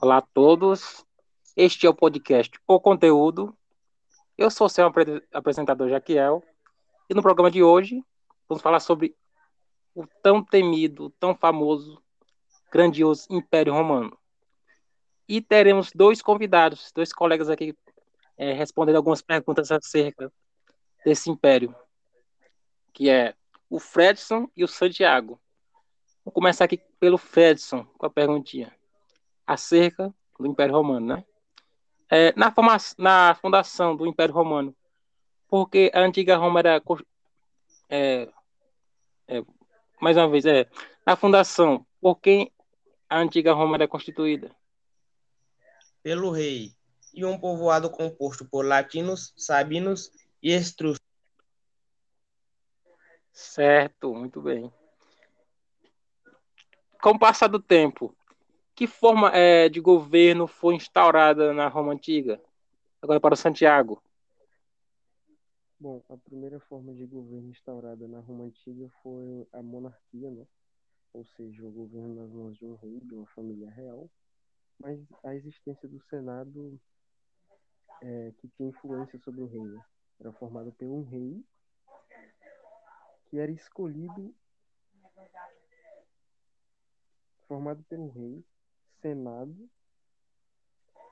Olá a todos. Este é o podcast O Conteúdo. Eu sou o seu apresentador Jaquiel e no programa de hoje vamos falar sobre o tão temido, tão famoso, grandioso Império Romano. E teremos dois convidados, dois colegas aqui é, respondendo algumas perguntas acerca desse império, que é o Fredson e o Santiago. Vou começar aqui pelo Fredson com a perguntinha acerca do Império Romano, né? É, na, na fundação do Império Romano, porque a antiga Roma era é, é, mais uma vez é na fundação, por quem a antiga Roma era constituída? Pelo rei e um povoado composto por latinos, sabinos e estruscos. Certo, muito bem. Com o passar do tempo, que forma é, de governo foi instaurada na Roma Antiga? Agora para Santiago. Bom, a primeira forma de governo instaurada na Roma Antiga foi a monarquia, né? ou seja, o governo nas mãos de um rei, de uma família real, mas a existência do Senado é, que tinha influência sobre o rei. Né? Era formado por um rei que era escolhido, formado pelo rei, Senado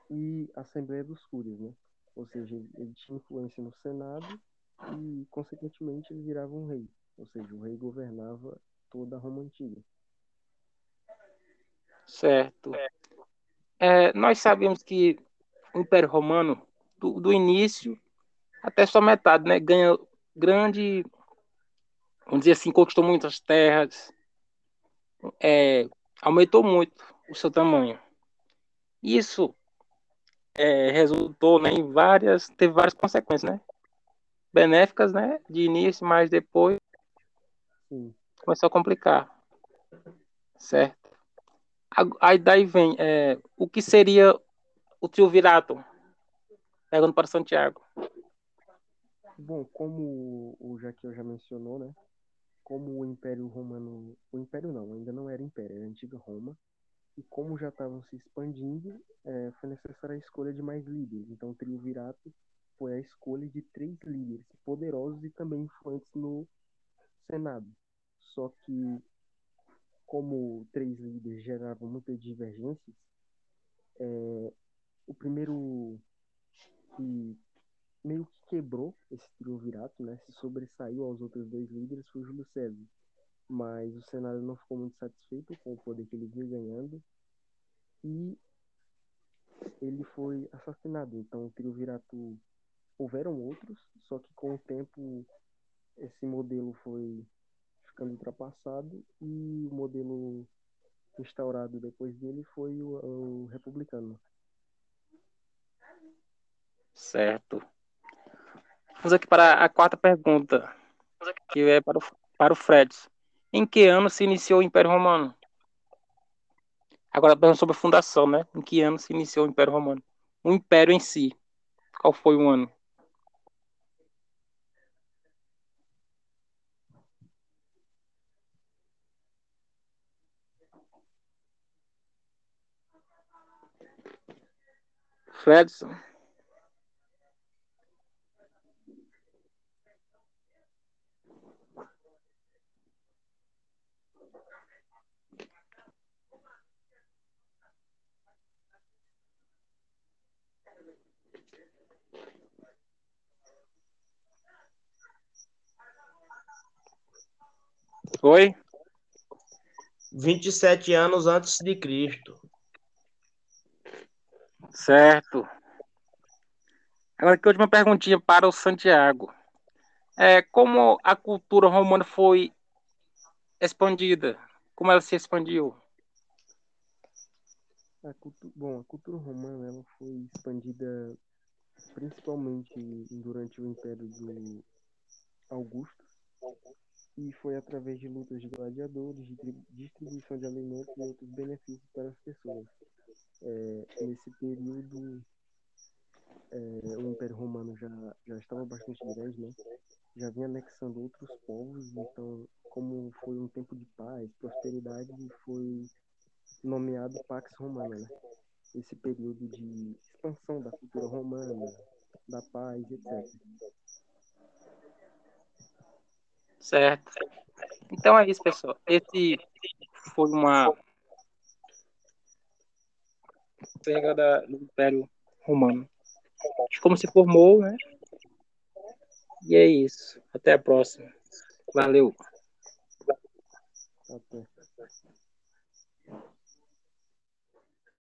e Assembleia dos Cúrios, né? Ou seja, ele tinha influência no Senado e, consequentemente, ele virava um rei. Ou seja, o rei governava toda a Roma Antiga. Certo. É, nós sabemos que o Império Romano, do, do, início até sua metade, né, ganha grande, vamos dizer assim, conquistou muitas terras, é, aumentou muito o seu tamanho. Isso é, resultou né, em várias, teve várias consequências, né? Benéficas, né? De início, mas depois Sim. começou a complicar, certo? Aí daí vem é, o que seria o triunvirato? Pegando para Santiago. Bom, como o Jaquel já mencionou, né? Como o Império Romano, o Império não, ainda não era Império, era a antiga Roma, e como já estavam se expandindo, é, foi necessária a escolha de mais líderes. Então, o triunvirato foi a escolha de três líderes poderosos e também influentes no Senado. Só que como três líderes geravam muitas divergências, é, o primeiro que meio que quebrou esse triunvirato, né, se sobressaiu aos outros dois líderes foi Júlio César. Mas o Senado não ficou muito satisfeito com o poder que ele vinha ganhando e ele foi assassinado. Então o triunvirato houveram outros, só que com o tempo esse modelo foi ficando ultrapassado e o modelo instaurado depois dele foi o, o republicano. Certo. Vamos aqui para a quarta pergunta, que é para o, para o Fred. Em que ano se iniciou o Império Romano? Agora falando sobre a fundação, né? Em que ano se iniciou o Império Romano? O Império em si. Qual foi o ano? Fredson. Foi? 27 anos antes de Cristo. Certo. Agora que última perguntinha para o Santiago. É, como a cultura romana foi expandida? Como ela se expandiu? A cultu... Bom, a cultura romana ela foi expandida principalmente durante o Império do Augusto e foi através de lutas de gladiadores, de distribuição de alimentos e outros benefícios para as pessoas. É, nesse período, é, o Império Romano já, já estava bastante grande, né? já vinha anexando outros povos, então, como foi um tempo de paz, prosperidade, foi nomeado Pax Romana. Né? esse período de expansão da cultura romana, da paz, etc. Certo. Então é isso, pessoal. Esse foi uma pega do Império Romano. Como se formou, né? E é isso. Até a próxima. Valeu. Até.